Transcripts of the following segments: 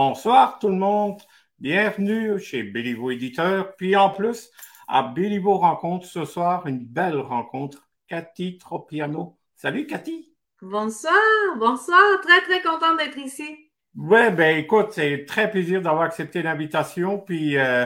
Bonsoir tout le monde. Bienvenue chez Béliveau Éditeur. Puis en plus, à Béliveau Rencontre ce soir, une belle rencontre. Cathy Tropiano. Salut Cathy. Bonsoir, bonsoir. Très, très contente d'être ici. Ouais, ben écoute, c'est très plaisir d'avoir accepté l'invitation. Puis euh,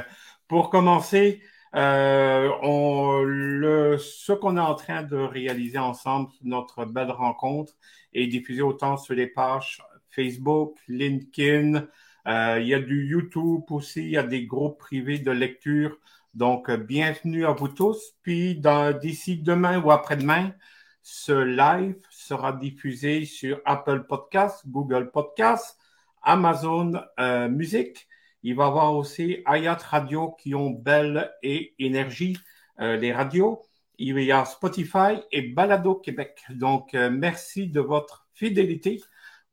pour commencer, euh, on, le, ce qu'on est en train de réaliser ensemble, notre belle rencontre, est diffusé autant sur les pages Facebook, LinkedIn, il y a du YouTube aussi, il y a des groupes privés de lecture. Donc, euh, bienvenue à vous tous. Puis, d'ici demain ou après-demain, ce live sera diffusé sur Apple Podcasts, Google Podcasts, Amazon euh, Music. Il va y avoir aussi Ayat Radio qui ont Belle et Énergie, les radios. Il y a Spotify et Balado Québec. Donc, merci de votre fidélité.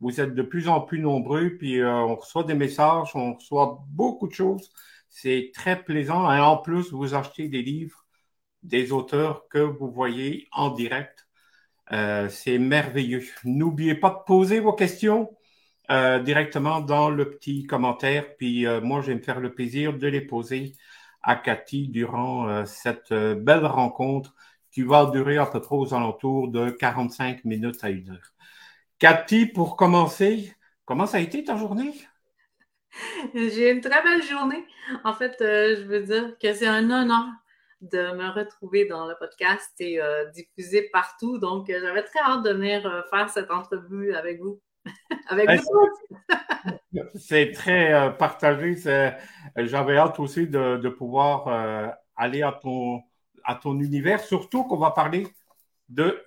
Vous êtes de plus en plus nombreux, puis euh, on reçoit des messages, on reçoit beaucoup de choses. C'est très plaisant. Et en plus, vous achetez des livres des auteurs que vous voyez en direct. Euh, c'est merveilleux. N'oubliez pas de poser vos questions euh, directement dans le petit commentaire. Puis moi, je vais me faire le plaisir de les poser à Cathy durant cette belle rencontre qui va durer à peu près aux alentours de 45 minutes à une heure. Cathy, pour commencer, comment ça a été ta journée? J'ai une très belle journée. En fait, euh, je veux dire que c'est un honneur de me retrouver dans le podcast et euh, diffuser partout. Donc, euh, j'avais très hâte de venir faire cette entrevue avec vous. avec ben, vous. C'est très partagé. J'avais hâte aussi de, pouvoir aller à ton, à ton univers, surtout qu'on va parler de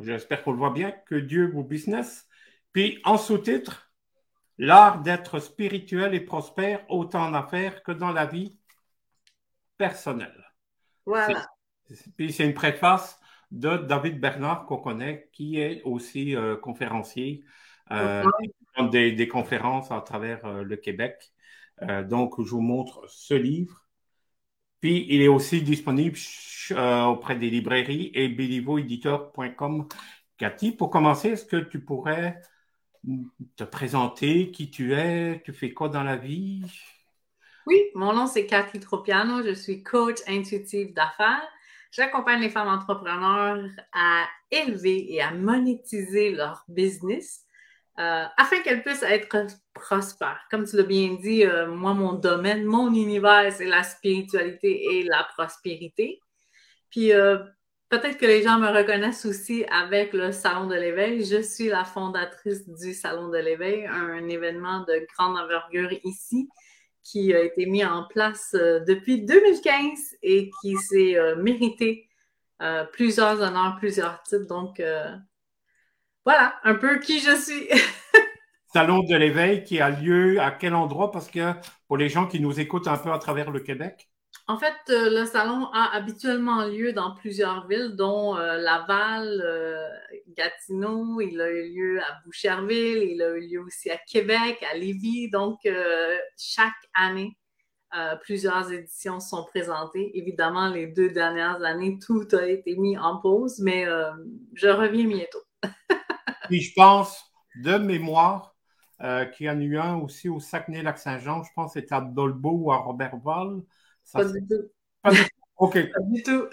J'espère qu'on le voit bien. Que Dieu vous business. Puis en sous-titre, l'art d'être spirituel et prospère autant en affaires que dans la vie personnelle. Voilà. Puis c'est une préface de David Bernard qu'on connaît, qui est aussi euh, conférencier, euh, des, des, conférences à travers euh, le Québec. donc, je vous montre ce livre. Puis, il est aussi disponible euh, auprès des librairies et bilivoéditeur.com. Cathy, pour commencer, est-ce que tu pourrais te présenter qui tu es, tu fais quoi dans la vie? Oui, mon nom c'est Cathy Tropiano, je suis coach intuitive d'affaires. J'accompagne les femmes entrepreneurs à élever et à monétiser leur business euh, afin qu'elles puissent être prospères. Comme tu l'as bien dit, euh, moi, mon domaine, mon univers, c'est la spiritualité et la prospérité. Puis euh, peut-être que les gens me reconnaissent aussi avec le Salon de l'éveil. Je suis la fondatrice du Salon de l'éveil, un événement de grande envergure ici qui a été mis en place depuis 2015 et qui s'est mérité plusieurs honneurs, plusieurs titres. Donc, voilà, un peu qui je suis. Salon de l'éveil qui a lieu à quel endroit? Parce que pour les gens qui nous écoutent un peu à travers le Québec. En fait, euh, le salon a habituellement lieu dans plusieurs villes, dont euh, Laval, euh, Gatineau, il a eu lieu à Boucherville, il a eu lieu aussi à Québec, à Lévis. Donc, chaque année, plusieurs éditions sont présentées. Évidemment, les deux dernières années, tout a été mis en pause, mais je reviens bientôt. Puis je pense, de mémoire, euh, qu'il y en a eu un aussi au Saguenay-Lac-Saint-Jean. Je pense que c'était à Dolbeau ou à Robertval. pas du tout. Pas du tout. OK. Pas du tout.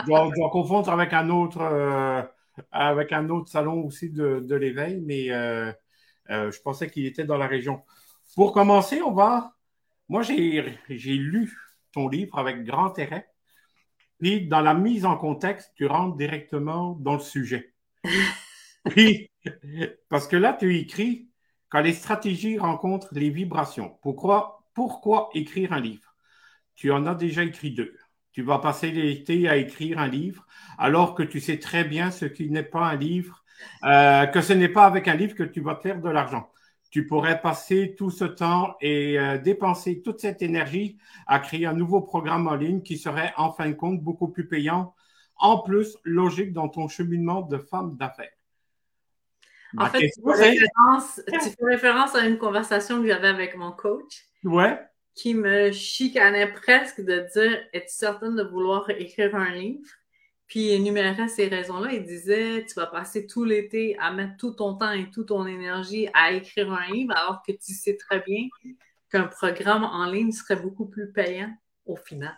je, dois, confondre avec un autre, euh, avec un autre salon aussi de, de l'éveil, mais euh, je pensais qu'il était dans la région. Pour commencer, on va. Moi, j'ai lu ton livre avec grand intérêt. Puis, dans la mise en contexte, tu rentres directement dans le sujet. Oui, parce que là, tu écris quand les stratégies rencontrent les vibrations. Pourquoi, pourquoi écrire un livre? Tu en as déjà écrit deux. Tu vas passer l'été à écrire un livre alors que tu sais très bien ce qui n'est pas un livre, euh, que ce n'est pas avec un livre que tu vas faire de l'argent. Tu pourrais passer tout ce temps et euh, dépenser toute cette énergie à créer un nouveau programme en ligne qui serait en fin de compte beaucoup plus payant, en plus logique dans ton cheminement de femme d'affaires. En fait, tu fais, référence, à une conversation que j'avais avec mon coach. Ouais. Qui me chicanait presque de dire Es-tu certaine de vouloir écrire un livre? Puis il énumérait ces raisons-là. Il disait, tu vas passer tout l'été à mettre tout ton temps et toute ton énergie à écrire un livre, alors que tu sais très bien qu'un programme en ligne serait beaucoup plus payant au final.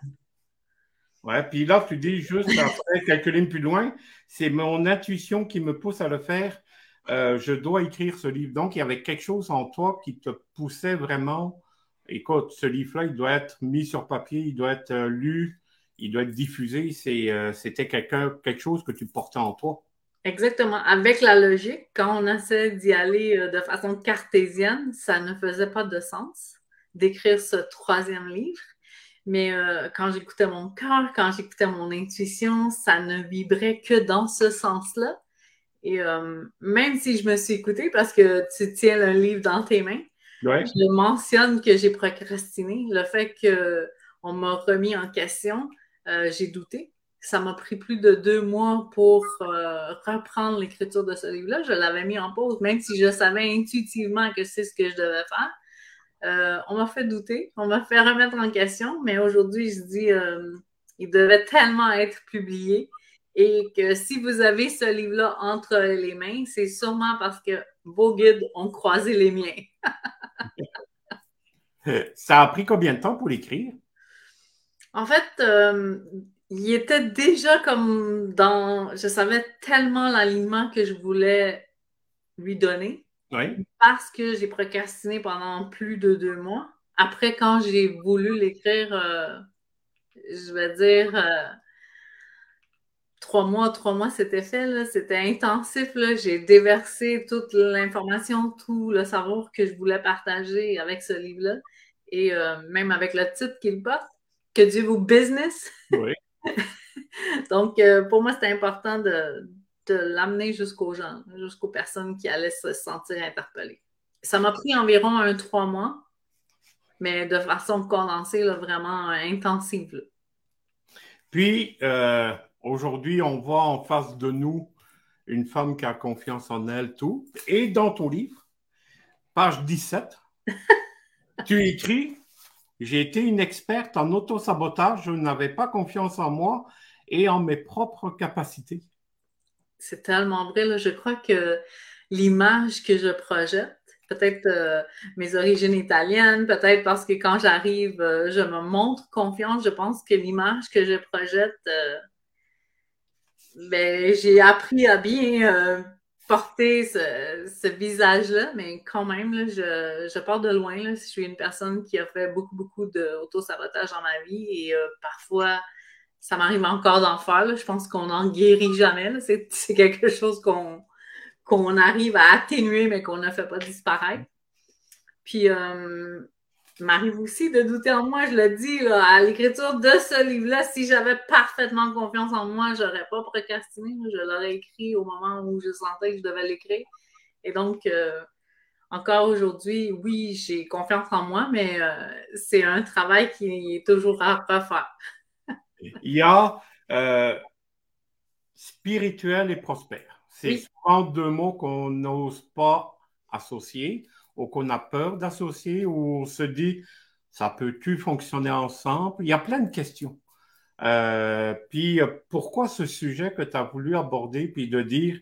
Ouais, puis là, tu dis juste après quelques lignes plus loin, c'est mon intuition qui me pousse à le faire. Euh, je dois écrire ce livre. Donc, il y avait quelque chose en toi qui te poussait vraiment. Écoute, ce livre-là, il doit être mis sur papier, il doit être euh, lu, il doit être diffusé. Euh, c'était quelque chose que tu portais en toi. Exactement. Avec la logique, quand on essaie d'y aller de façon cartésienne, ça ne faisait pas de sens d'écrire ce troisième livre. Mais quand j'écoutais mon cœur, quand j'écoutais mon intuition, ça ne vibrait que dans ce sens-là. Et euh, même si je me suis écoutée, parce que tu tiens le livre dans tes mains, je mentionne que j'ai procrastiné. Le fait qu'on m'a remis en question, euh, j'ai douté. Ça m'a pris plus de deux mois pour reprendre l'écriture de ce livre-là. Je l'avais mis en pause, même si je savais intuitivement que c'est ce que je devais faire. Euh, on m'a fait douter, on m'a fait remettre en question, mais aujourd'hui, je dis, euh, il devait tellement être publié et que si vous avez ce livre-là entre les mains, c'est sûrement parce que vos guides ont croisé les miens. Ça a pris combien de temps pour l'écrire? En fait, euh, il était déjà comme dans. Je savais tellement l'alignement que je voulais lui donner parce que j'ai procrastiné pendant plus de deux mois. Après, quand j'ai voulu l'écrire, euh, je vais dire euh, trois mois, trois mois, c'était fait. C'était intensif. J'ai déversé toute l'information, tout le savoir que je voulais partager avec ce livre-là. Et euh, même avec le titre qu'il porte, Que Dieu vous business. Oui. Donc, pour moi, c'était important de, de l'amener jusqu'aux gens, jusqu'aux personnes qui allaient se sentir interpellées. Ça m'a pris environ un trois mois, mais de façon condensée, vraiment intensive. Puis, euh, aujourd'hui, on voit en face de nous une femme qui a confiance en elle, tout. Et dans ton livre, page 17, tu écris J'ai été une experte en autosabotage, je n'avais pas confiance en moi et en mes propres capacités c'est tellement vrai. Je crois que l'image que je projette, peut-être euh, mes origines italiennes, peut-être parce que quand j'arrive, euh, je me montre confiance. Je pense que l'image que je projette, euh, ben, j'ai appris à bien porter ce, visage-là, mais quand même, je, je, pars de loin. Je suis une personne qui a fait beaucoup, beaucoup d'auto-sabotage dans ma vie et parfois, ça m'arrive encore d'en faire. Je pense qu'on n'en guérit jamais. C'est quelque chose qu'on arrive à atténuer, mais qu'on ne fait pas disparaître. Puis, euh, m'arrive aussi de douter en moi. Je le dis à l'écriture de ce livre-là. Si j'avais parfaitement confiance en moi, je n'aurais pas procrastiné. Je l'aurais écrit au moment où je sentais que je devais l'écrire. Et donc, euh, encore aujourd'hui, oui, j'ai confiance en moi, mais euh, c'est un travail qui est toujours à refaire. Il y a euh, spirituel et prospère. C'est souvent deux mots qu'on n'ose pas associer ou qu'on a peur d'associer ou on se dit ça peut-tu fonctionner ensemble? Il y a plein de questions. Euh, puis pourquoi ce sujet que tu as voulu aborder, puis de dire,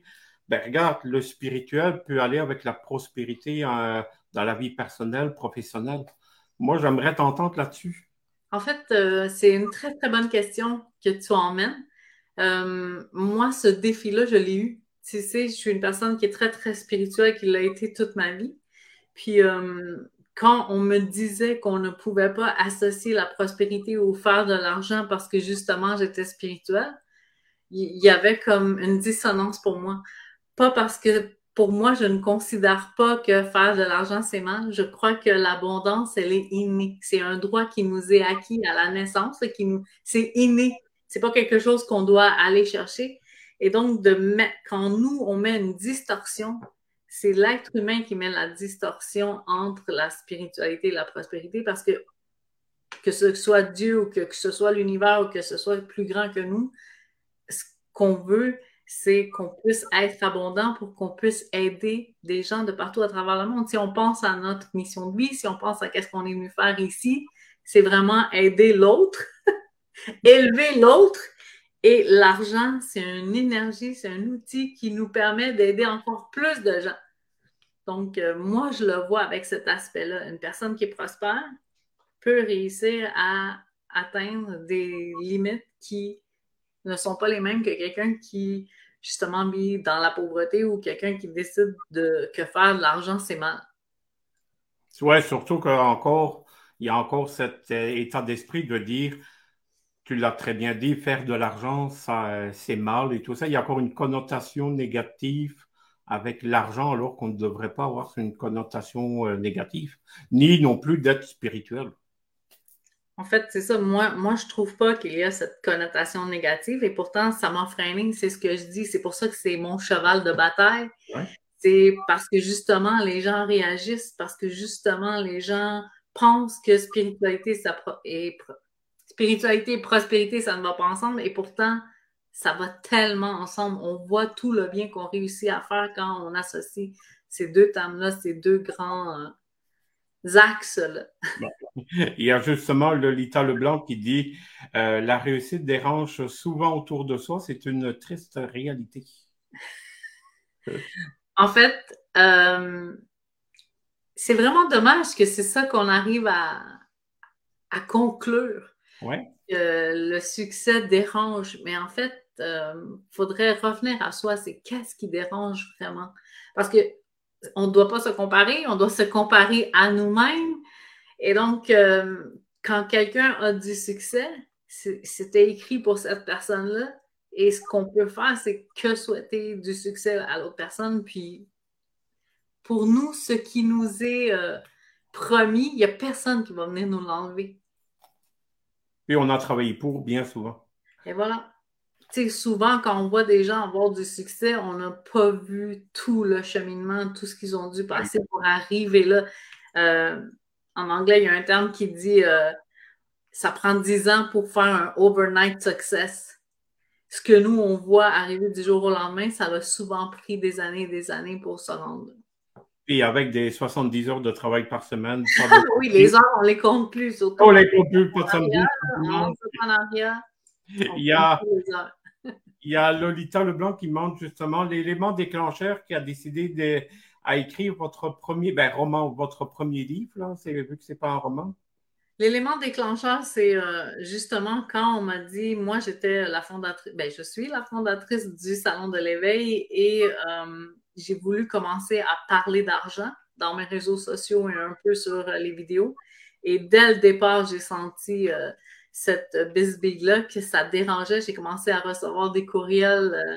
ben regarde, le spirituel peut aller avec la prospérité euh, dans la vie personnelle, professionnelle? Moi, j'aimerais t'entendre là-dessus. En fait, euh, c'est une très, très bonne question que tu emmènes. Euh, moi, ce défi-là, je l'ai eu. Tu sais, je suis une personne qui est très, très spirituelle, qui l'a été toute ma vie. Puis, euh, quand on me disait qu'on ne pouvait pas associer la prospérité au faire de l'argent parce que justement, j'étais spirituelle, il y avait comme une dissonance pour moi. Pas parce que pour moi, je ne considère pas que faire de l'argent, c'est mal. Je crois que l'abondance, elle est innée. C'est un droit qui nous est acquis à la naissance, qui nous, c'est inné. C'est pas quelque chose qu'on doit aller chercher. Et donc, de mettre, quand nous, on met une distorsion, c'est l'être humain qui met la distorsion entre la spiritualité et la prospérité parce que que ce soit Dieu ou que, ce soit l'univers ou que ce soit plus grand que nous, ce qu'on veut, c'est qu'on puisse être abondant pour qu'on puisse aider des gens de partout à travers le monde. Si on pense à notre mission de vie, si on pense à qu'est-ce qu'on est venu faire ici, c'est vraiment aider l'autre, élever l'autre Et l'argent, c'est une énergie, c'est un outil qui nous permet d'aider encore plus de gens. Donc, euh, moi, je le vois avec cet aspect-là. Une personne qui est prospère peut réussir à atteindre des limites qui ne sont pas les mêmes que quelqu'un qui, justement, vit dans la pauvreté ou quelqu'un qui décide de, que faire de l'argent, c'est mal. Oui, surtout qu'encore, il y a encore cet euh, état d'esprit de dire, tu l'as très bien dit, faire de l'argent, ça, c'est mal et tout ça. Il y a encore une connotation négative avec l'argent alors qu'on ne devrait pas avoir une connotation euh, négative, ni non plus d'être spirituel. En fait, c'est ça. Moi, moi, je trouve pas qu'il y a cette connotation négative et pourtant, ça m'a freiné. C'est ce que je dis. C'est pour ça que c'est mon cheval de bataille. C'est parce que justement, les gens réagissent, parce que justement, les gens pensent que spiritualité, ça et, spiritualité et prospérité, ça ne va pas ensemble. Et pourtant, ça va tellement ensemble. On voit tout le bien qu'on réussit à faire quand on associe ces deux thèmes-là, ces deux grands euh, axes-là. Il y a justement Lolita Leblanc qui dit euh, La réussite dérange souvent autour de soi, c'est une triste réalité. en fait, euh, c'est vraiment dommage que c'est ça qu'on arrive à, à conclure. Le succès dérange. Mais en fait, il euh, faudrait revenir à soi, c'est qu'est-ce qui dérange vraiment? Parce que on ne doit pas se comparer, on doit se comparer à nous-mêmes. Et donc, euh, quand quelqu'un a du succès, c'était écrit pour cette personne-là. Et ce qu'on peut faire, c'est que souhaiter du succès à l'autre personne. Puis, pour nous, ce qui nous est euh, promis, il n'y a personne qui va venir nous l'enlever. Et on a travaillé pour bien souvent. Et voilà souvent, quand on voit des gens avoir du succès, on n'a pas vu tout le cheminement, tout ce qu'ils ont dû passer pour arriver là. Euh, en anglais, il y a un terme qui dit euh, ça prend 10 ans pour faire un overnight success. Ce que nous, on voit arriver du jour au lendemain, ça a souvent pris des années et des années pour se rendre. Et avec des 70 heures de travail par semaine. oui, les heures, on les compte plus. On les compte plus, pas de Il y a, il y a Lolita Leblanc qui montre justement l'élément déclencheur qui a décidé de, à écrire votre premier ben, roman, votre premier livre, là, vu que ce n'est pas un roman. L'élément déclencheur, c'est euh, justement quand on m'a dit, moi j'étais la fondatrice, ben, je suis la fondatrice du Salon de l'éveil et euh, j'ai voulu commencer à parler d'argent dans mes réseaux sociaux et un peu sur les vidéos. Et dès le départ, j'ai senti euh, cette bisbille-là que ça dérangeait. J'ai commencé à recevoir des courriels euh,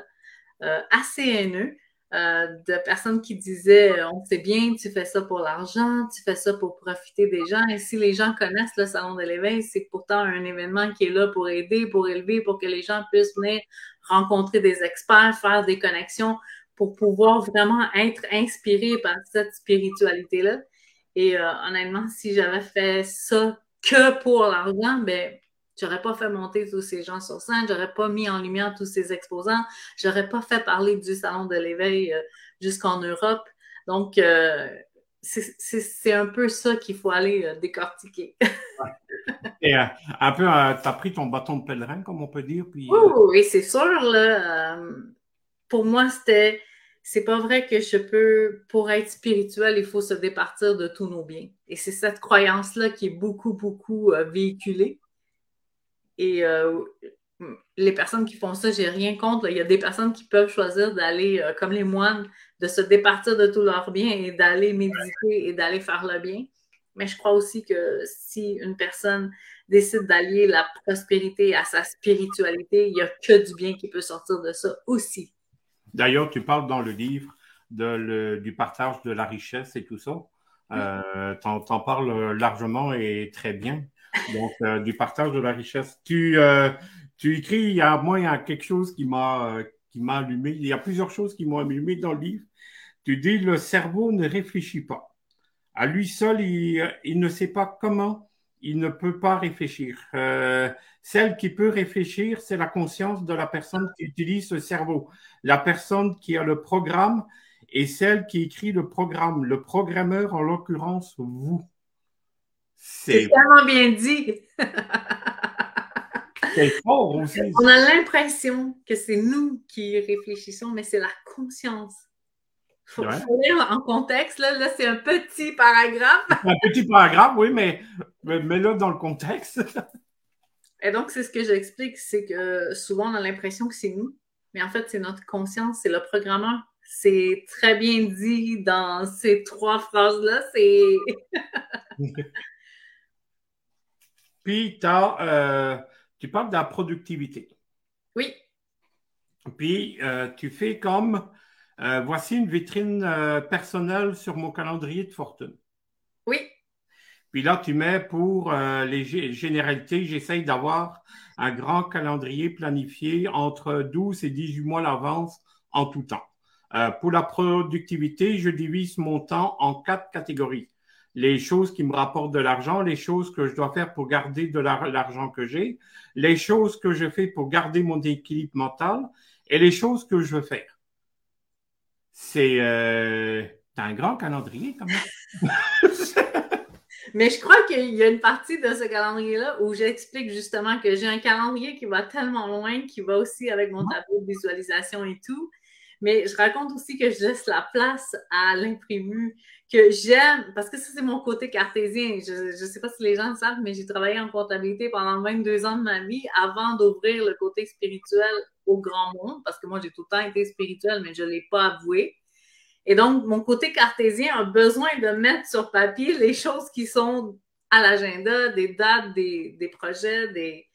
euh, assez haineux euh, de personnes qui disaient On sait bien, tu fais ça pour l'argent, tu fais ça pour profiter des gens. Et si les gens connaissent le Salon de l'éveil, c'est pourtant un événement qui est là pour aider, pour élever, pour que les gens puissent venir rencontrer des experts, faire des connexions pour pouvoir vraiment être inspirés par cette spiritualité-là. Et honnêtement, si j'avais fait ça que pour l'argent, ben J'aurais pas fait monter tous ces gens sur scène, j'aurais pas mis en lumière tous ces exposants, j'aurais pas fait parler du Salon de l'éveil euh, jusqu'en Europe. Donc, euh, c'est un peu ça qu'il faut aller euh, décortiquer. Et un peu, tu as pris ton bâton de pèlerin, comme on peut dire. Puis, oui, c'est sûr. Là, pour moi, c'était c'est pas vrai que je peux, pour être spirituel, il faut se départir de tous nos biens. Et c'est cette croyance-là qui est beaucoup, beaucoup véhiculée. Et euh, les personnes qui font ça, j'ai rien contre. Il y a des personnes qui peuvent choisir d'aller, euh, comme les moines, de se départir de tous leurs biens et d'aller méditer et d'aller faire le bien. Mais je crois aussi que si une personne décide d'allier la prospérité à sa spiritualité, il n'y a que du bien qui peut sortir de ça aussi. D'ailleurs, tu parles dans le livre du partage de la richesse et tout ça. Euh, tu en, parles largement et très bien donc euh, du partage de la richesse. Tu, euh, tu écris, il y a moi, il y a quelque chose qui m'a euh, qui m'a allumé. Il y a plusieurs choses qui m'ont allumé dans le livre. Tu dis le cerveau ne réfléchit pas. À lui seul, il, il ne sait pas comment, il ne peut pas réfléchir. celle qui peut réfléchir, c'est la conscience de la personne qui utilise ce cerveau. La personne qui a le programme et celle qui écrit le programme. Le programmeur, en l'occurrence, vous. C'est tellement bien dit. c'est fort aussi. On a l'impression que c'est nous qui réfléchissons, mais c'est la conscience. Faut, faut lire en contexte, là, là c'est un petit paragraphe. un petit paragraphe, oui, mais mets-le dans le contexte. Et donc, c'est ce que j'explique, c'est que souvent on a l'impression que c'est nous, mais en fait, c'est notre conscience, c'est le programmeur. C'est très bien dit dans ces trois phrases-là. C'est. Puis, euh, tu parles de la productivité. Oui. Puis, euh, tu fais comme euh, voici une vitrine personnelle sur mon calendrier de fortune. Oui. Puis là, tu mets pour les généralités, j'essaye d'avoir un grand calendrier planifié entre 12 et 18 mois d'avance en tout temps. pour la productivité, je divise mon temps en quatre catégories les choses qui me rapportent de l'argent, les choses que je dois faire pour garder de l'argent que j'ai, les choses que je fais pour garder mon équilibre mental et les choses que je veux faire. C'est euh, un grand calendrier quand même. Mais je crois qu'il y a une partie de ce calendrier-là où j'explique justement que j'ai un calendrier qui va tellement loin, qui va aussi avec mon tableau de visualisation et tout. Mais je raconte aussi que je laisse la place à l'imprévu, que j'aime, parce que ça, c'est mon côté cartésien. Je ne sais pas si les gens le savent, mais j'ai travaillé en comptabilité pendant 22 ans de ma vie avant d'ouvrir le côté spirituel au grand monde, parce que moi, j'ai tout le temps été spirituel, mais je ne l'ai pas avoué. Et donc, mon côté cartésien a besoin de mettre sur papier les choses qui sont à l'agenda, des dates, des, projets, des,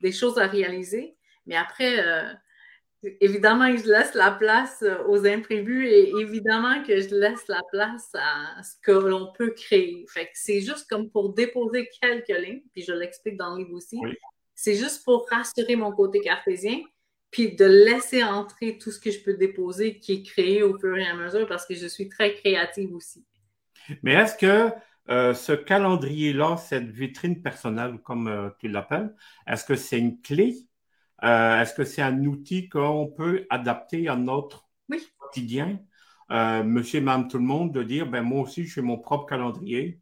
des, choses à réaliser. Mais après, euh, évidemment je laisse la place euh, aux imprévus et évidemment que je laisse la place à ce que l'on peut créer. Fait que c'est juste comme pour déposer quelques lignes, puis je l'explique dans le livre aussi. C'est juste pour rassurer mon côté cartésien, puis de laisser entrer tout ce que je peux déposer qui est créé au fur et à mesure parce que je suis très créative aussi. Mais est-ce que euh, ce calendrier-là, cette vitrine personnelle, comme euh, tu l'appelles, est-ce que c'est une clé? Euh, est-ce que c'est un outil qu'on peut adapter à notre quotidien? Monsieur et madame tout le monde, de dire, ben moi aussi, je fais mon propre calendrier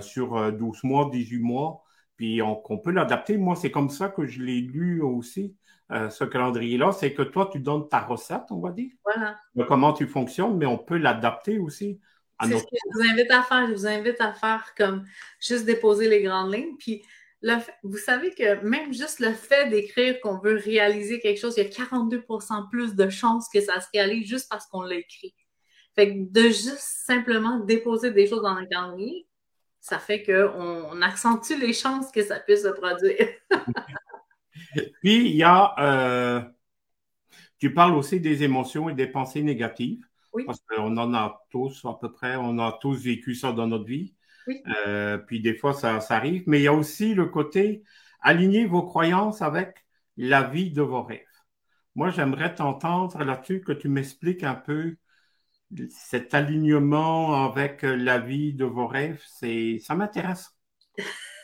sur 12 mois, 18 mois, puis on, peut l'adapter. Moi, c'est comme ça que je l'ai lu aussi, ce calendrier-là. C'est que toi, tu donnes ta recette, on va dire. Voilà. comment tu fonctionnes, mais on peut l'adapter aussi. C'est ce que je vous invite à faire. Je vous invite à faire comme juste déposer les grandes lignes. Puis vous savez que même juste le fait d'écrire qu'on veut réaliser quelque chose, il y a 42% plus de chances que ça se réalise juste parce qu'on l'a écrit. Fait que de juste simplement déposer des choses dans un calendrier, ça fait qu'on on accentue les chances que ça puisse se produire. Puis, il y a, euh, tu parles aussi des émotions et des pensées négatives. Oui. Parce qu'on en a tous à peu près, on a tous vécu ça dans notre vie. Euh, puis des fois, ça, arrive. Mais il y a aussi le côté aligner vos croyances avec la vie de vos rêves. Moi, j'aimerais t'entendre là-dessus, que tu m'expliques un peu cet alignement avec la vie de vos rêves. C'est, ça m'intéresse.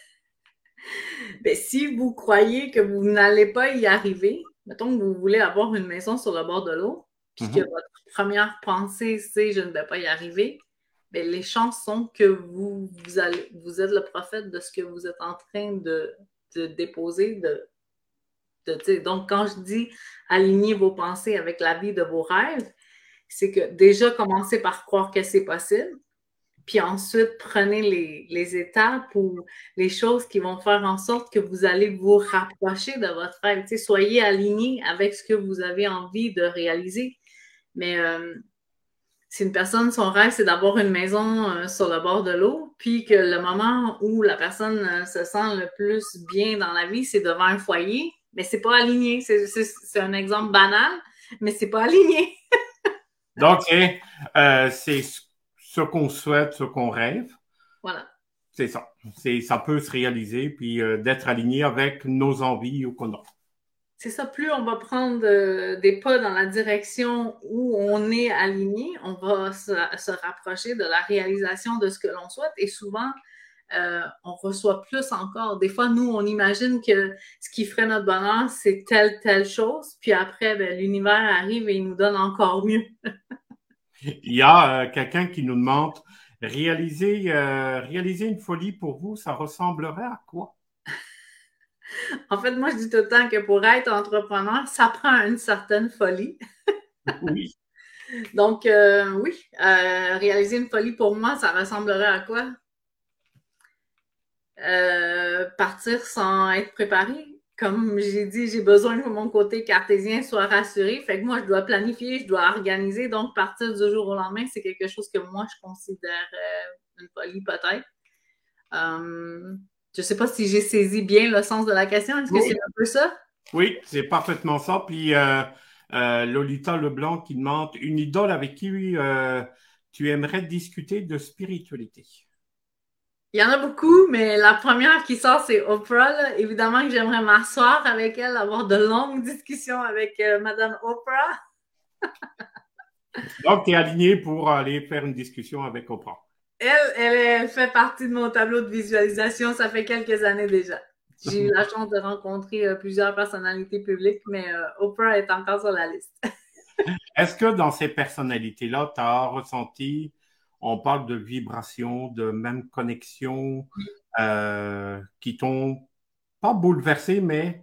Ben, si vous croyez que vous n'allez pas y arriver, mettons que vous voulez avoir une maison sur le bord de l'eau, puis que mm-hmm. votre première pensée, c'est je ne vais pas y arriver, mais les chances sont que vous, vous, allez, vous êtes le prophète de ce que vous êtes en train de, déposer. De, de donc, quand je dis aligner vos pensées avec la vie de vos rêves, c'est que déjà commencez par croire que c'est possible, puis ensuite prenez les, les, étapes ou les choses qui vont faire en sorte que vous allez vous rapprocher de votre rêve. soyez aligné avec ce que vous avez envie de réaliser. Mais euh, si une personne, son rêve, c'est d'avoir une maison euh, sur le bord de l'eau, puis que le moment où la personne euh, se sent le plus bien dans la vie, c'est devant un foyer, mais c'est pas aligné. C'est un exemple banal, mais c'est pas aligné. Donc, c'est ce qu'on souhaite, ce qu'on rêve. Voilà. C'est ça. Ça peut se réaliser, puis d'être aligné avec nos envies ou qu'on a c'est ça, plus on va prendre euh, des pas dans la direction où on est aligné, on va se, rapprocher de la réalisation de ce que l'on souhaite et souvent, euh, on reçoit plus encore. Des fois, nous, on imagine que ce qui ferait notre bonheur, c'est telle, telle chose, puis après, ben, l'univers arrive et il nous donne encore mieux. il y a euh, quelqu'un qui nous demande, réaliser, réaliser une folie pour vous, ça ressemblerait à quoi? En fait, moi, je dis tout le temps que pour être entrepreneur, ça prend une certaine folie. oui. Donc, euh, oui, euh, réaliser une folie pour moi, ça ressemblerait à quoi? Euh, partir sans être préparé. Comme j'ai dit, j'ai besoin que mon côté cartésien soit rassuré. Fait que moi, je dois planifier, je dois organiser. Donc, partir du jour au lendemain, c'est quelque chose que moi, je considère une folie peut-être. je ne sais pas si j'ai saisi bien le sens de la question. Est-ce que c'est un peu ça? Oui, c'est parfaitement ça. Puis, euh, Lolita Leblanc qui demande une idole avec qui euh, tu aimerais discuter de spiritualité? Il y en a beaucoup, mais la première qui sort, c'est Oprah. Évidemment que j'aimerais m'asseoir avec elle, avoir de longues discussions avec euh, Madame Oprah. Donc, tu es aligné pour aller faire une discussion avec Oprah. Elle, elle, fait partie de mon tableau de visualisation. Ça fait quelques années déjà. J'ai eu la chance de rencontrer euh, plusieurs personnalités publiques, mais euh, Oprah est encore sur la liste. Est-ce que dans ces personnalités-là, tu as ressenti, on parle de vibrations, de même connexion, euh, qui t'ont pas bouleversé, mais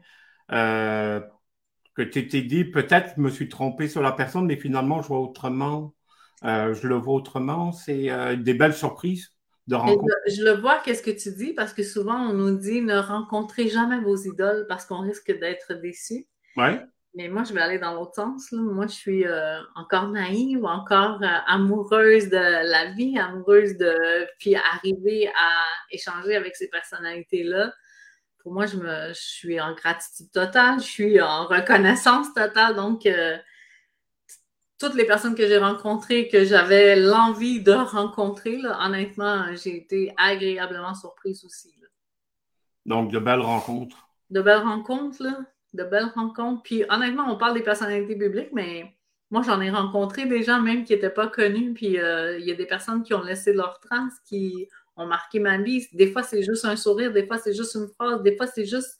que tu t'es dit, peut-être je me suis trompé sur la personne, mais finalement, je vois autrement, je le vois autrement. C'est des belles surprises je, le vois, qu'est-ce que tu dis, parce que souvent, on nous dit ne rencontrez jamais vos idoles parce qu'on risque d'être déçu. Ouais. Mais moi, je vais aller dans l'autre sens. Moi, je suis euh, encore naïve, encore euh, amoureuse de la vie, amoureuse de. Puis arriver à échanger avec ces personnalités-là. Pour moi, je, me, je suis en gratitude totale, je suis en reconnaissance totale. Donc, euh, toutes les personnes que j'ai rencontrées, que j'avais l'envie de rencontrer, honnêtement, j'ai été agréablement surprise aussi. Donc, de belles rencontres. De belles rencontres, là. De belles rencontres. Puis, honnêtement, on parle des personnalités publiques, mais moi, j'en ai rencontré des gens même qui n'étaient pas connus. Puis, euh, il y a des personnes qui ont laissé leur trace, qui ont marqué ma vie. Des fois, c'est juste un sourire, des fois, c'est juste une phrase, des fois, c'est juste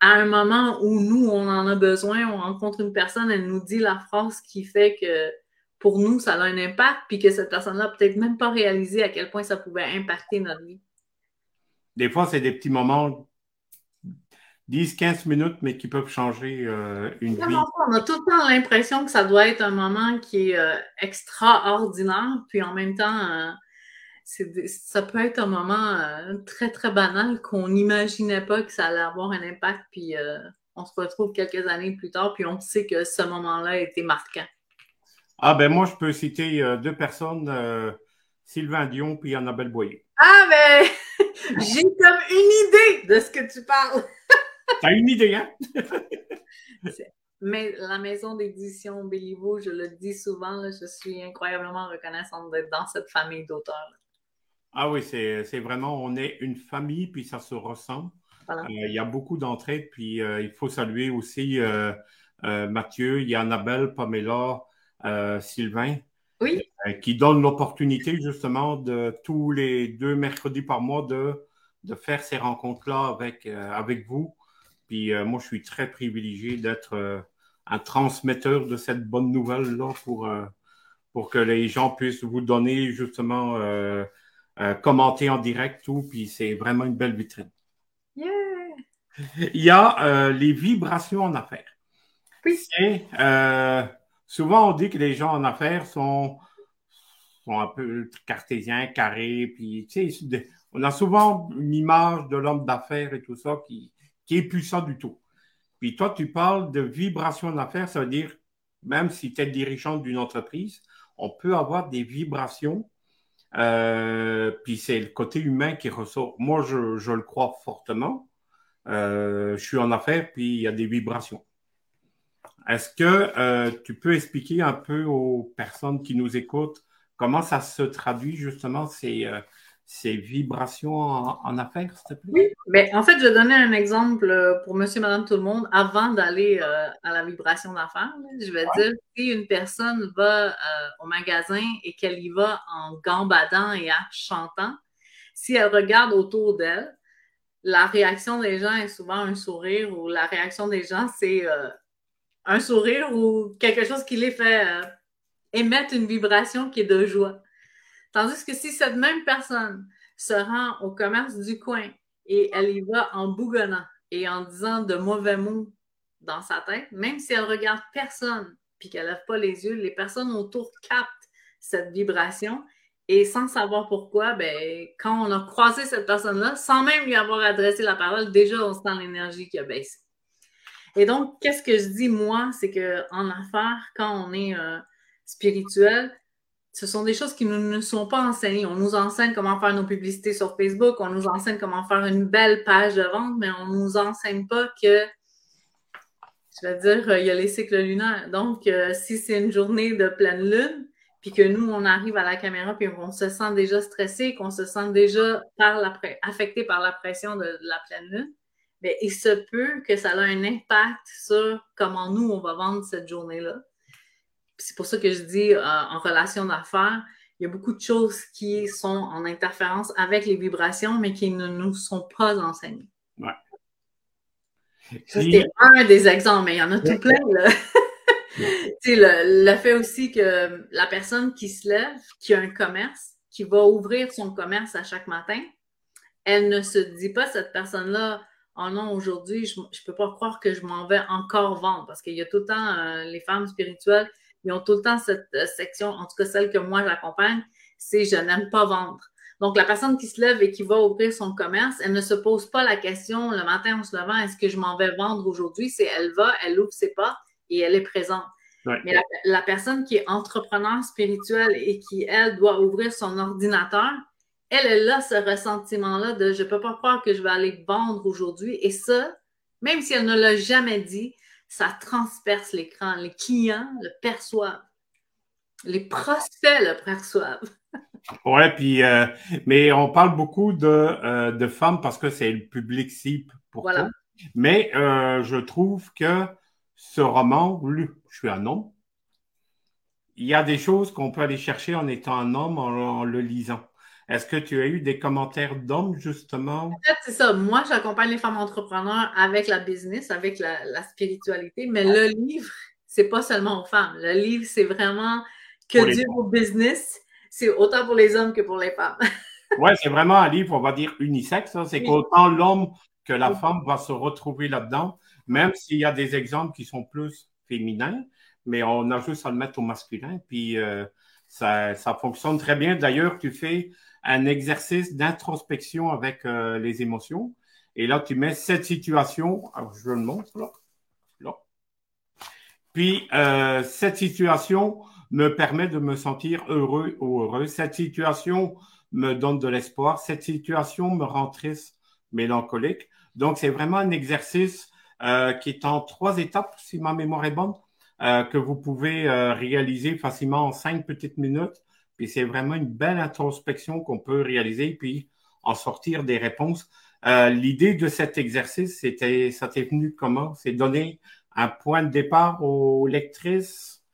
à un moment où nous, on en a besoin, on rencontre une personne, elle nous dit la phrase qui fait que pour nous, ça a un impact, puis que cette personne-là peut-être même pas réalisé à quel point ça pouvait impacter notre vie. Des fois, c'est des petits moments, 10-15 minutes, mais qui peuvent changer euh, une vie. On a tout le temps l'impression que ça doit être un moment qui est euh, extraordinaire, puis en même temps, euh, ça peut être un moment très, très banal qu'on n'imaginait pas que ça allait avoir un impact, puis on se retrouve quelques années plus tard, puis on sait que ce moment-là a été marquant. Ah, ben moi, je peux citer deux personnes, Sylvain Dion puis Annabelle Boyer. Ah, ben, j'ai comme une idée de ce que tu parles. T'as une idée, hein? Mais la maison d'édition Béliveau, je le dis souvent, je suis incroyablement reconnaissante d'être dans cette famille d'auteurs. Ah oui, c'est vraiment, on est une famille, puis ça se ressent. Euh, il y a beaucoup d'entraide, puis euh, il faut saluer aussi euh, Mathieu, il y a Annabelle, Pamela, Sylvain. Oui. qui donnent l'opportunité justement de tous les deux mercredis par mois de, de faire ces rencontres-là avec, avec vous. Puis moi, je suis très privilégié d'être un transmetteur de cette bonne nouvelle-là pour, pour que les gens puissent vous donner justement euh, commenter en direct, tout, puis c'est vraiment une belle vitrine. Il y a euh, les vibrations en affaires. Oui. Euh, souvent, on dit que les gens en affaires sont, sont un peu cartésiens, carrés, puis tu sais, on a souvent une image de l'homme d'affaires et tout ça qui, qui est ça du tout. Puis toi, tu parles de vibrations en affaires, ça veut dire, même si tu es dirigeant d'une entreprise, on peut avoir des vibrations euh, puis c'est le côté humain qui ressort. Moi, je, le crois fortement. Euh, je suis en affaires, puis il y a des vibrations. Est-ce que euh, tu peux expliquer un peu aux personnes qui nous écoutent comment ça se traduit justement ces, ces vibrations en, affaires, s'il te plaît? Oui, mais en fait, je vais donner un exemple euh, pour monsieur, madame, tout le monde avant d'aller euh, à la vibration d'affaires. Je vais dire, si une personne va euh, au magasin et qu'elle y va en gambadant et en chantant, si elle regarde autour d'elle, la réaction des gens est souvent un sourire ou la réaction des gens, c'est un sourire ou quelque chose qui les fait émettre une vibration qui est de joie. Tandis que si cette même personne se rend au commerce du coin et elle y va en bougonnant et en disant de mauvais mots dans sa tête, même si elle regarde personne puis qu'elle lève pas les yeux, les personnes autour captent cette vibration et sans savoir pourquoi, ben, quand on a croisé cette personne-là, sans même lui avoir adressé la parole, déjà on sent l'énergie qui a baissé. Et donc, qu'est-ce que je dis moi, c'est qu'en affaires, quand on est euh, spirituel, ce sont des choses qui ne nous sont pas enseignées. On nous enseigne comment faire nos publicités sur Facebook, on nous enseigne comment faire une belle page de vente, mais on ne nous enseigne pas que, je vais dire, euh, il y a les cycles lunaires. Donc, euh, si c'est une journée de pleine lune, puis que nous, on arrive à la caméra, puis on se sent déjà stressé, qu'on se sent déjà par affecté par la pression de, la pleine lune, bien, il se peut que ça ait un impact sur comment nous, on va vendre cette journée-là c'est pour ça que je dis euh, en relation d'affaires, il y a beaucoup de choses qui sont en interférence avec les vibrations, mais qui ne nous sont pas enseignées. Ouais. Ça, c'était un des exemples, mais il y en a tout plein. le, le fait aussi que la personne qui se lève, qui a un commerce, qui va ouvrir son commerce à chaque matin, elle ne se dit pas, cette personne-là, oh non, aujourd'hui, je ne peux pas croire que je m'en vais encore vendre parce qu'il y a tout le temps euh, les femmes spirituelles ils ont tout le temps cette euh, section, en tout cas celle que moi j'accompagne, c'est je n'aime pas vendre. Donc, la personne qui se lève et qui va ouvrir son commerce, elle ne se pose pas la question le matin en se levant, est-ce que je m'en vais vendre aujourd'hui? C'est elle va, elle ouvre ses portes et elle est présente. Mais la, personne qui est entrepreneur spirituel et qui, elle, doit ouvrir son ordinateur, elle, elle a ce ressentiment-là de je ne peux pas croire que je vais aller vendre aujourd'hui. Et ça, même si elle ne l'a jamais dit, ça transperce l'écran. Les clients le perçoivent. Les prospects le perçoivent. ouais, puis, euh, mais on parle beaucoup de, euh, de femmes parce que c'est le public cible pour voilà. Mais euh, je trouve que ce roman, je suis un homme, il y a des choses qu'on peut aller chercher en étant un homme en le lisant. Est-ce que tu as eu des commentaires d'hommes, justement? En fait, c'est ça. Moi, j'accompagne les femmes entrepreneurs avec la business, avec la, spiritualité, mais le livre, c'est pas seulement aux femmes. Le livre, c'est vraiment que Dieu au business. C'est autant pour les hommes que pour les femmes. oui, c'est vraiment un livre, on va dire, unisexe. Hein. C'est qu'autant l'homme que la femme va se retrouver là-dedans, même s'il y a des exemples qui sont plus féminins, mais on a juste à le mettre au masculin, puis euh, ça, fonctionne très bien. D'ailleurs, tu fais un exercice d'introspection avec euh, les émotions. Et là, tu mets cette situation, je le montre là, là. Puis, euh, cette situation me permet de me sentir heureux ou heureux. Cette situation me donne de l'espoir. Cette situation me rend triste, mélancolique. Donc, c'est vraiment un exercice euh, qui est en trois étapes, si ma mémoire est bonne, euh, que vous pouvez euh, réaliser facilement en cinq petites minutes puis c'est vraiment une belle introspection qu'on peut réaliser, puis en sortir des réponses. Euh, l'idée de cet exercice, c'était, ça t'est venu comment? C'est donner un point de départ aux lectrices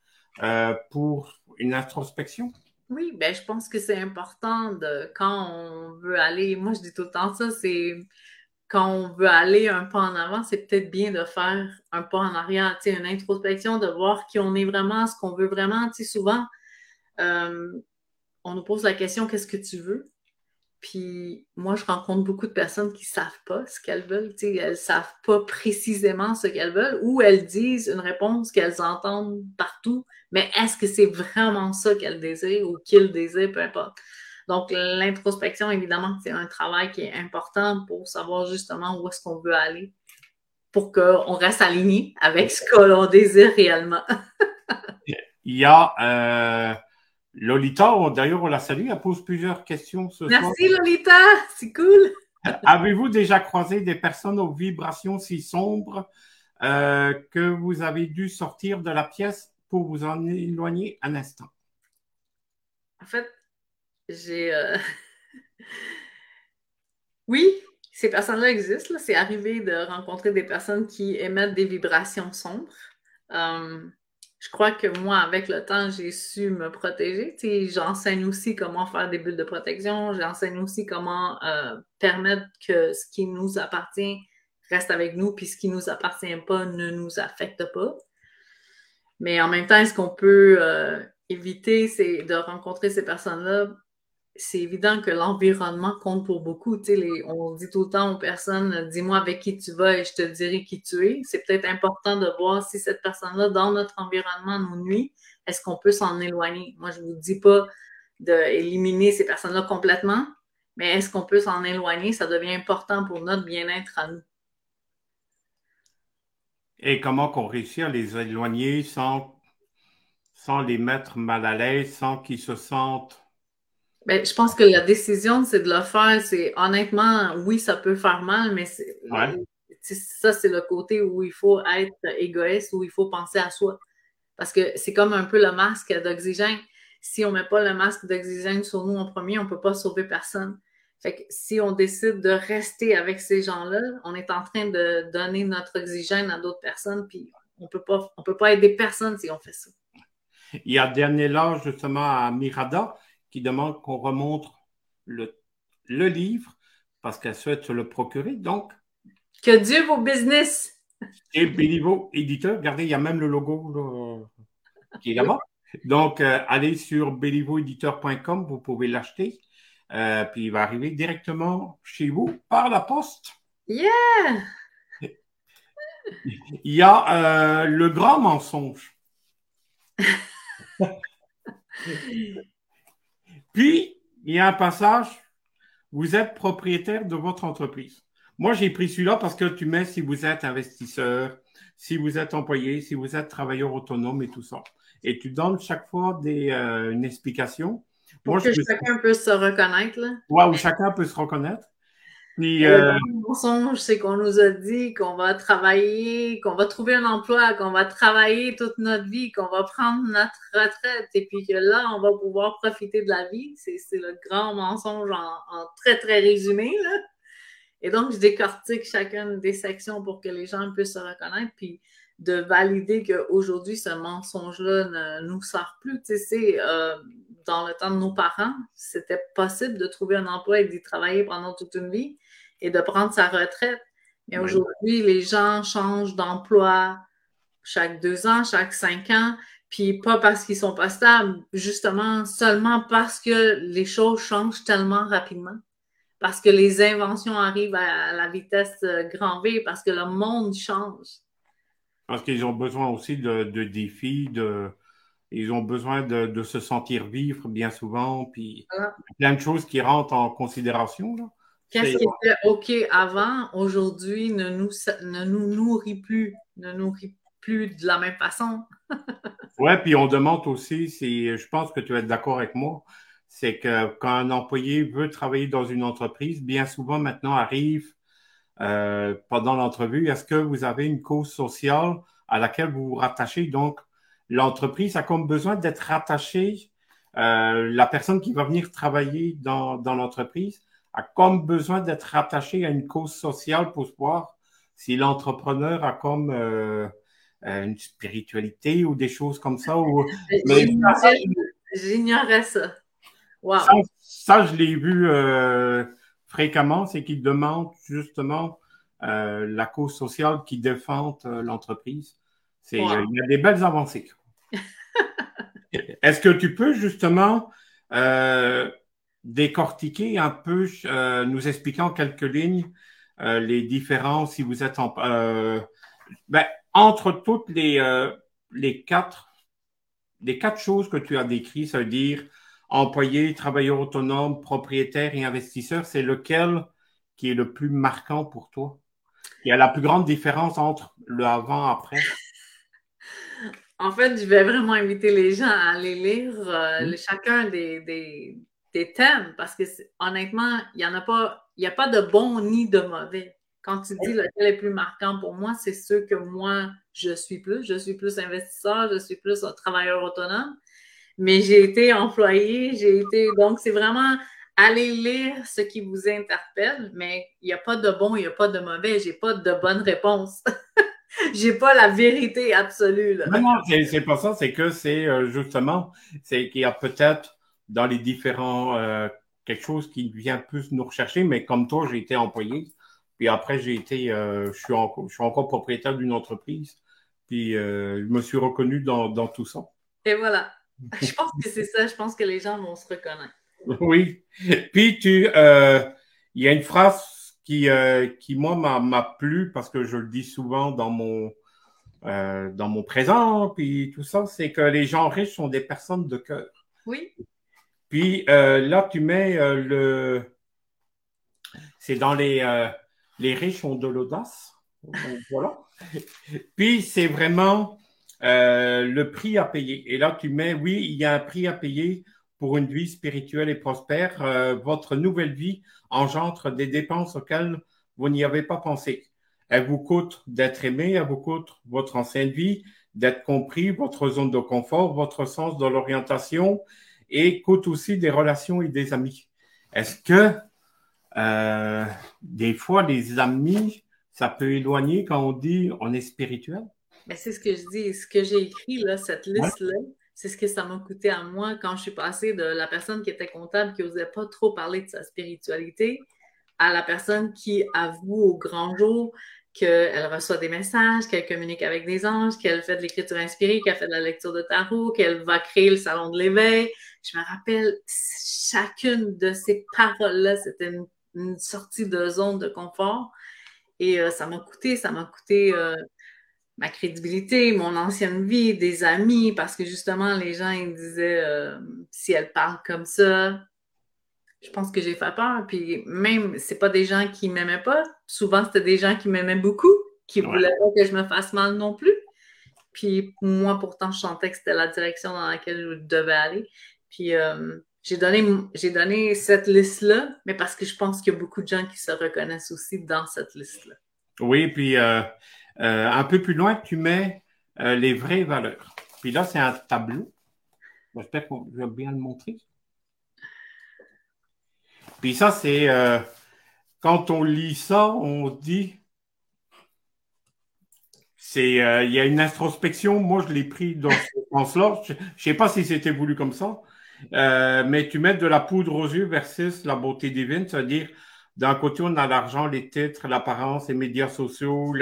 pour une introspection? Oui, ben je pense que c'est important de quand on veut aller, moi je dis tout le temps ça, c'est quand on veut aller un pas en avant, c'est peut-être bien de faire un pas en arrière, une introspection, de voir qui on est vraiment, ce qu'on veut vraiment, souvent, euh, on nous pose la question qu'est-ce que tu veux? Puis moi, je rencontre beaucoup de personnes qui ne savent pas ce qu'elles veulent. elles ne savent pas précisément ce qu'elles veulent ou elles disent une réponse qu'elles entendent partout, mais est-ce que c'est vraiment ça qu'elles désirent ou qu'ils désirent, peu importe. Donc, l'introspection, évidemment, c'est un travail qui est important pour savoir justement où est-ce qu'on veut aller pour qu'on reste aligné avec ce que l'on désire réellement. Il y a euh, Lolita, d'ailleurs, on la salue, elle pose plusieurs questions ce Merci Lolita, c'est cool. Avez-vous déjà croisé des personnes aux vibrations si sombres euh, que vous avez dû sortir de la pièce pour vous en éloigner un instant? En fait, j'ai... Euh, oui, ces personnes-là existent. C'est arrivé de rencontrer des personnes qui émettent des vibrations sombres. Euh, je crois que moi, avec le temps, j'ai su me protéger. J'enseigne aussi comment faire des bulles de protection. J'enseigne aussi comment euh, permettre que ce qui nous appartient reste avec nous, puis ce qui ne nous appartient pas ne nous affecte pas. Mais en même temps, est-ce qu'on peut éviter de rencontrer ces personnes-là? C'est évident que l'environnement compte pour beaucoup. Les, on dit tout le temps aux personnes, dis-moi avec qui tu vas et je te dirai qui tu es. C'est peut-être important de voir si cette personne-là, dans notre environnement, nous nuit. Est-ce qu'on peut s'en éloigner? Moi, je ne vous dis pas d'éliminer ces personnes-là complètement, mais est-ce qu'on peut s'en éloigner? Ça devient important pour notre bien-être à nous. Et comment qu'on réussit à les éloigner sans, sans les mettre mal à l'aise, sans qu'ils se sentent ben, je pense que la décision, c'est de le faire. C'est honnêtement, oui, ça peut faire mal, mais ça, c'est le côté où il faut être égoïste, où il faut penser à soi. Parce que c'est comme un peu le masque d'oxygène. Si on ne met pas le masque d'oxygène sur nous en premier, on ne peut pas sauver personne. Fait que si on décide de rester avec ces gens-là, on est en train de donner notre oxygène à d'autres personnes, puis on peut pas, on peut pas aider personne si on fait ça. Il y a dernier là, justement, à Mirada, qui demande qu'on remonte le, le livre parce qu'elle souhaite se le procurer. Donc. Que Dieu vous business! Et Béliveau, éditeur, regardez, il y a même le logo qui est là-bas. Donc, euh, allez sur bélivoéditeur.com, vous pouvez l'acheter. Euh, puis il va arriver directement chez vous par la poste. Yeah! Il y a euh, le grand mensonge. Puis, il y a un passage, vous êtes propriétaire de votre entreprise. Moi, j'ai pris celui-là parce que tu mets si vous êtes investisseur, si vous êtes employé, si vous êtes travailleur autonome et tout ça. Et tu donnes chaque fois des, euh, une explication. Pour que chacun puisse se reconnaître. Là. Ouais, où chacun peut se reconnaître. Puis, euh, le mensonge, c'est qu'on nous a dit qu'on va travailler, qu'on va trouver un emploi, qu'on va travailler toute notre vie, qu'on va prendre notre retraite et puis que là, on va pouvoir profiter de la vie. C'est le grand mensonge en, très, très résumé. Là. Et donc, je décortique chacune des sections pour que les gens puissent se reconnaître puis de valider qu'aujourd'hui, ce mensonge-là ne nous sert plus. Tu sais, euh, dans le temps de nos parents, c'était possible de trouver un emploi et d'y travailler pendant toute une vie et de prendre sa retraite. Mais aujourd'hui, les gens changent d'emploi chaque deux ans, chaque cinq ans, puis pas parce qu'ils sont pas stables, justement seulement parce que les choses changent tellement rapidement, parce que les inventions arrivent à la vitesse euh, grand V, parce que le monde change. Parce qu'ils ont besoin aussi de, défis, de, ils ont besoin de, se sentir vivre bien souvent, puis plein de choses qui rentrent en considération. Là. Qu'est-ce qui était OK avant, aujourd'hui, ne nous, ne nous nourrit plus, ne nourrit plus de la même façon. oui, puis on demande aussi, je pense que tu vas être d'accord avec moi, c'est que quand un employé veut travailler dans une entreprise, bien souvent maintenant arrive euh, pendant l'entrevue, est-ce que vous avez une cause sociale à laquelle vous vous rattachez? Donc, l'entreprise a comme besoin d'être rattachée, euh, la personne qui va venir travailler dans, dans l'entreprise a comme besoin d'être rattaché à une cause sociale pour voir si l'entrepreneur a comme euh, euh, une spiritualité ou des choses comme ça. J'ignorais ça. Ça, je l'ai vu euh, fréquemment, c'est qu'il demande justement la cause sociale qui défend l'entreprise. Il y a des belles avancées. Est-ce que tu peux justement décortiquer un peu, euh, nous expliquer en quelques lignes euh, les différences si vous êtes en, euh, ben, entre toutes les, les quatre les quatre choses que tu as décrites, ça veut dire employé, travailleur autonome, propriétaire et investisseur, c'est lequel qui est le plus marquant pour toi? Il y a la plus grande différence entre le avant et après? En fait, je vais vraiment inviter les gens à aller lire mmh. chacun des, des thèmes parce que honnêtement, il n'y en a pas, il n'y a pas de bon ni de mauvais. Quand tu dis lequel est plus marquant pour moi, c'est ceux que moi, je suis plus. Je suis plus investisseur, je suis plus un travailleur autonome. Mais j'ai été employé, j'ai été. Donc, c'est vraiment aller lire ce qui vous interpelle, mais il n'y a pas de bon, il n'y a pas de mauvais, j'ai pas de bonne réponse. j'ai pas la vérité absolue. Non, non, c'est pas ça, c'est que c'est euh, justement, c'est qu'il y a peut-être dans les différents euh, quelque chose qui vient plus nous rechercher, mais comme toi, j'ai été employé. Puis après, j'ai été, euh, je, suis encore, je suis encore propriétaire d'une entreprise. Puis euh, je me suis reconnu dans, dans, tout ça. Et voilà. Je pense que c'est ça. Je pense que les gens vont se reconnaître. Oui. Puis tu, euh, il y a une phrase qui, euh, qui moi m'a plu parce que je le dis souvent dans mon euh, dans mon présent, puis tout ça, c'est que les gens riches sont des personnes de cœur. Oui. Puis là, tu mets le, c'est dans les les riches ont de l'audace. Voilà. Puis c'est vraiment le prix à payer. Et là, tu mets, oui, il y a un prix à payer pour une vie spirituelle et prospère, euh, votre nouvelle vie engendre des dépenses auxquelles vous n'y avez pas pensé. Elle vous coûte d'être aimé, elle vous coûte votre ancienne vie, d'être compris, votre zone de confort, votre sens de l'orientation et coûte aussi des relations et des amis. Est-ce que euh, des fois les amis, ça peut éloigner quand on dit on est spirituel? Ben, c'est ce que je dis, ce que j'ai écrit là, cette liste-là c'est ce que ça m'a coûté à moi quand je suis passée de la personne qui était comptable, qui n'osait pas trop parler de sa spiritualité, à la personne qui avoue au grand jour qu'elle reçoit des messages, qu'elle communique avec des anges, qu'elle fait de l'écriture inspirée, qu'elle fait de la lecture de tarot, qu'elle va créer le salon de l'éveil. Je me rappelle chacune de ces paroles-là, c'était une, sortie de zone de confort. Et euh, ça m'a coûté, ça m'a coûté euh, ma crédibilité, mon ancienne vie, des amis, parce que justement, les gens, ils disaient, euh, si elle parle comme ça, je pense que j'ai fait peur. Puis même, c'est pas des gens qui m'aimaient pas. Souvent, c'était des gens qui m'aimaient beaucoup, qui voulaient pas que je me fasse mal non plus. Puis moi, pourtant, je sentais que c'était la direction dans laquelle je devais aller. Puis euh, j'ai donné, j'ai donné cette liste-là, mais parce que je pense qu'il y a beaucoup de gens qui se reconnaissent aussi dans cette liste-là. Oui, puis euh, euh, un peu plus loin, tu mets les vraies valeurs. Puis là, c'est un tableau. J'espère que je vais bien le montrer. Puis ça, c'est euh, quand on lit ça, on dit c'est il y a une introspection. Moi, je l'ai pris dans ce sens-là. Je ne sais pas si c'était voulu comme ça, mais tu mets de la poudre aux yeux versus la beauté divine, c'est-à-dire d'un côté, on a l'argent, les titres, l'apparence, les médias sociaux,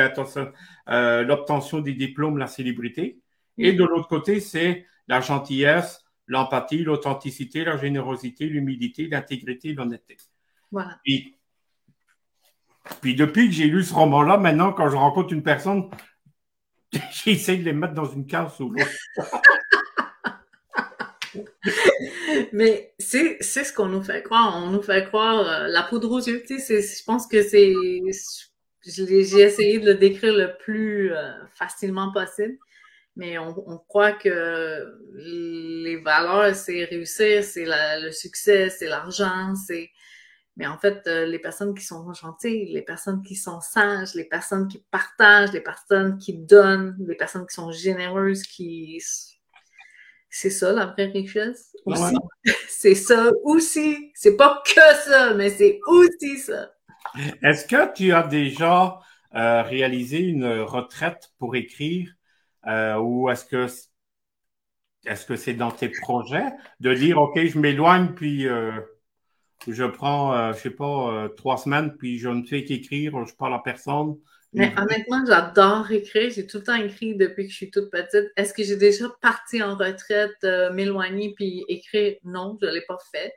euh, l'obtention des diplômes, la célébrité. Et de l'autre côté, c'est la gentillesse, l'empathie, l'authenticité, la générosité, l'humilité, l'intégrité, l'honnêteté. Voilà. Puis, puis depuis que j'ai lu ce roman-là, maintenant, quand je rencontre une personne, j'essaie de les mettre dans une case ou l'autre. Mais c'est ce qu'on nous fait croire. On nous fait croire euh, la poudre aux yeux. Tu sais, je pense que c'est. J'ai essayé de le décrire le plus euh, facilement possible. Mais on, on, croit que les valeurs, c'est réussir, c'est le succès, c'est l'argent, c'est. Mais en fait, euh, les personnes qui sont gentilles, les personnes qui sont sages, les personnes qui partagent, les personnes qui donnent, les personnes qui sont généreuses, qui c'est ça la vraie richesse? Aussi. c'est ça aussi. C'est pas que ça, mais c'est aussi ça. Est-ce que tu as déjà euh, réalisé une retraite pour écrire? Euh, ou est-ce que est-ce que c'est dans tes projets de dire OK, je m'éloigne puis euh, je prends, je sais pas, trois semaines puis je ne fais qu'écrire, je parle à personne mais honnêtement, j'adore écrire. J'ai tout le temps écrit depuis que je suis toute petite. Est-ce que j'ai déjà parti en retraite, euh, m'éloigner puis écrire? Non, je ne l'ai pas fait.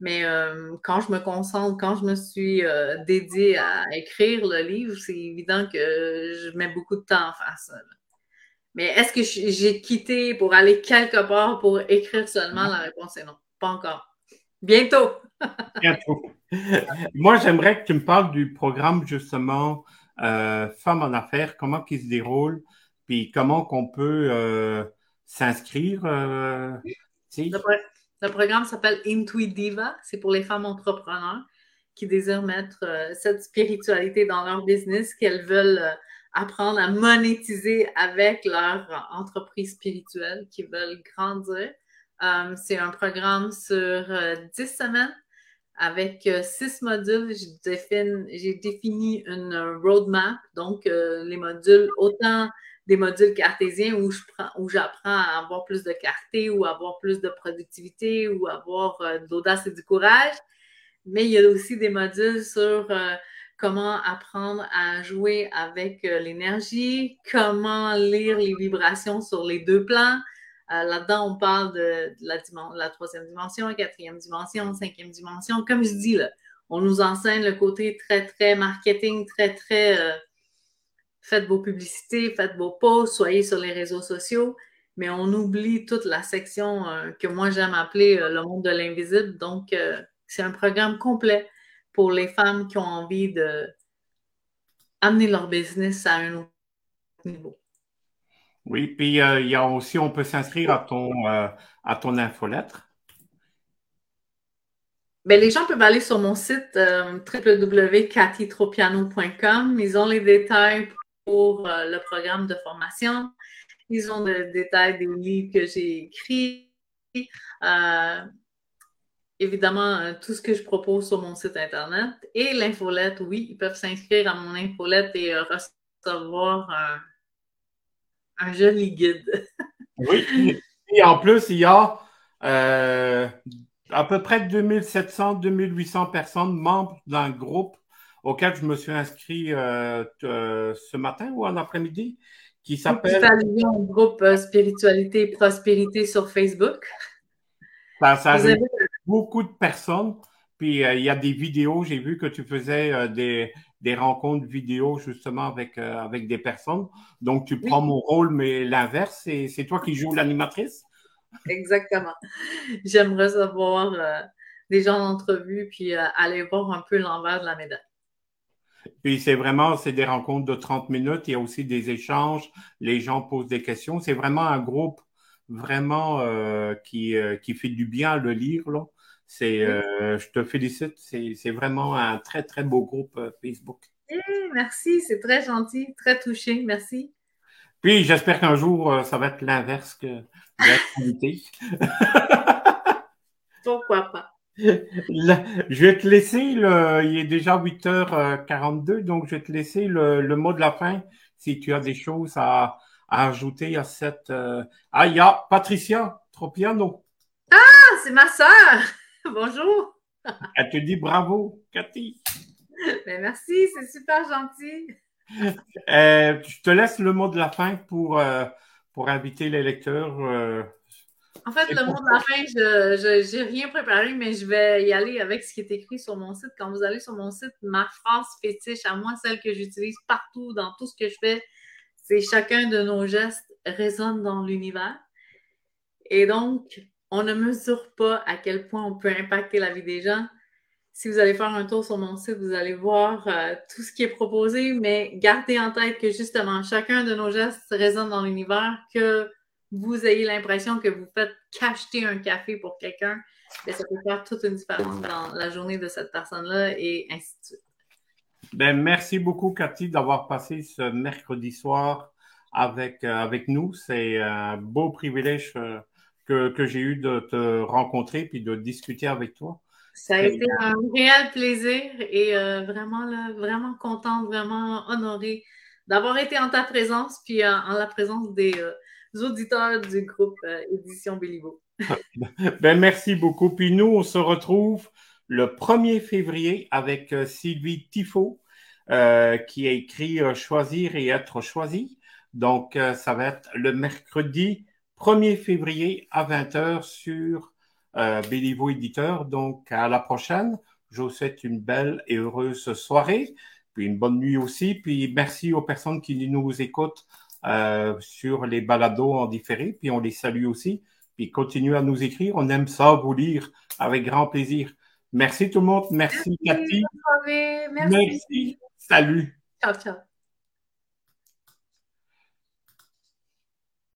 Mais euh, quand je me concentre, quand je me suis euh, dédiée à écrire le livre, c'est évident que je mets beaucoup de temps à faire ça. Mais est-ce que j'ai quitté pour aller quelque part pour écrire seulement? La réponse? Est non. Pas encore. Bientôt. Bientôt. Moi, j'aimerais que tu me parles du programme justement euh, Femmes en affaires, comment qui se déroule, puis comment qu'on peut euh, s'inscrire. Euh, le, programme s'appelle Intuitiva, c'est pour les femmes entrepreneurs qui désirent mettre cette spiritualité dans leur business, qu'elles veulent apprendre à monétiser avec leur entreprise spirituelle, qui veulent grandir. c'est un programme sur 10 semaines avec euh, six modules, j'ai défini, une roadmap, donc euh, les modules, autant des modules cartésiens où j'apprends à avoir plus de clarté ou avoir plus de productivité ou avoir euh, de l'audace et du courage, mais il y a aussi des modules sur comment apprendre à jouer avec l'énergie, comment lire les vibrations sur les deux plans, Là-dedans, on parle de, la, troisième dimension, quatrième dimension, cinquième dimension. Comme je dis, on nous enseigne le côté très, très marketing, très, très faites vos publicités, faites vos posts, soyez sur les réseaux sociaux, mais on oublie toute la section que moi j'aime appeler le monde de l'invisible. Donc, c'est un programme complet pour les femmes qui ont envie de amener leur business à un autre niveau. Oui, puis euh, il y a aussi, on peut s'inscrire à ton, euh, à ton infolettre. Bien, les gens peuvent aller sur mon site euh, Ils ont les détails pour euh, le programme de formation. Ils ont le détail des livres que j'ai écrits évidemment euh, tout ce que je propose sur mon site Internet. Et l'infolette, oui, ils peuvent s'inscrire à mon infolette et euh, recevoir un, joli guide. oui, et en plus, il y a euh, à peu près 2700-2800 personnes membres d'un groupe auquel je me suis inscrit ce matin ou en après-midi qui s'appelle... un groupe Spiritualité et Prospérité sur Facebook. Ça, ça beaucoup de personnes. Puis euh, il y a des vidéos, j'ai vu que tu faisais euh, des, des, rencontres vidéo justement avec, euh, avec des personnes. Donc tu prends mon rôle, mais l'inverse, c'est toi qui joues l'animatrice? Exactement. J'aime recevoir des gens d'entrevue puis aller voir un peu l'envers de la médaille. Puis c'est vraiment, c'est des rencontres de 30 minutes. Il y a aussi des échanges. Les gens posent des questions. C'est vraiment un groupe vraiment qui, qui fait du bien à le lire. Là. C'est, euh, je te félicite. C'est vraiment un très, très beau groupe euh, Facebook. Eh, merci, c'est très gentil, très touché. Merci. Puis, j'espère qu'un jour, euh, ça va être l'inverse que l'activité. Pourquoi pas? je vais te laisser, le, il est déjà 8h42, donc je vais te laisser le, le, mot de la fin si tu as des choses à, à ajouter à cette. Ah, il y a Patricia Tropiano. Ah, c'est ma soeur! Bonjour. Elle te dit bravo, Cathy. Ben, merci, c'est super gentil. Euh, je te laisse le mot de la fin pour, euh, pour inviter les lecteurs. Euh, en fait, le mot de la fin, je n'ai rien préparé, mais je vais y aller avec ce qui est écrit sur mon site. Quand vous allez sur mon site, ma phrase fétiche à moi, celle que j'utilise partout dans tout ce que je fais, c'est chacun de nos gestes résonne dans l'univers. Et donc, on ne mesure pas à quel point on peut impacter la vie des gens. Si vous allez faire un tour sur mon site, vous allez voir euh, tout ce qui est proposé, mais gardez en tête que justement, chacun de nos gestes résonne dans l'univers, que vous ayez l'impression que vous faites cacheter un café pour quelqu'un, ça peut faire toute une différence dans la journée de cette personne-là et ainsi de suite. Ben, merci beaucoup, Cathy, d'avoir passé ce mercredi soir avec, euh, avec nous. C'est un beau privilège. Euh, que, j'ai eu de te rencontrer puis de discuter avec toi. Ça a été un réel plaisir et euh, vraiment, là, vraiment contente, vraiment honorée d'avoir été en ta présence puis euh, en la présence des euh, auditeurs du groupe Édition Béliveau. ben, merci beaucoup. Puis nous, on se retrouve le 1er février avec Sylvie Tifo qui a écrit Choisir et être choisi. Donc, ça va être le mercredi 1er février à 20h sur euh, Béliveau Éditeur. Donc, à la prochaine. Je vous souhaite une belle et heureuse soirée, puis une bonne nuit aussi. Puis merci aux personnes qui nous écoutent euh, sur les balados en différé, puis on les salue aussi. Puis continuez à nous écrire. On aime ça, vous lire avec grand plaisir. Merci tout le monde. Merci, Cathy. Merci. Merci. Salut. Ciao, ciao.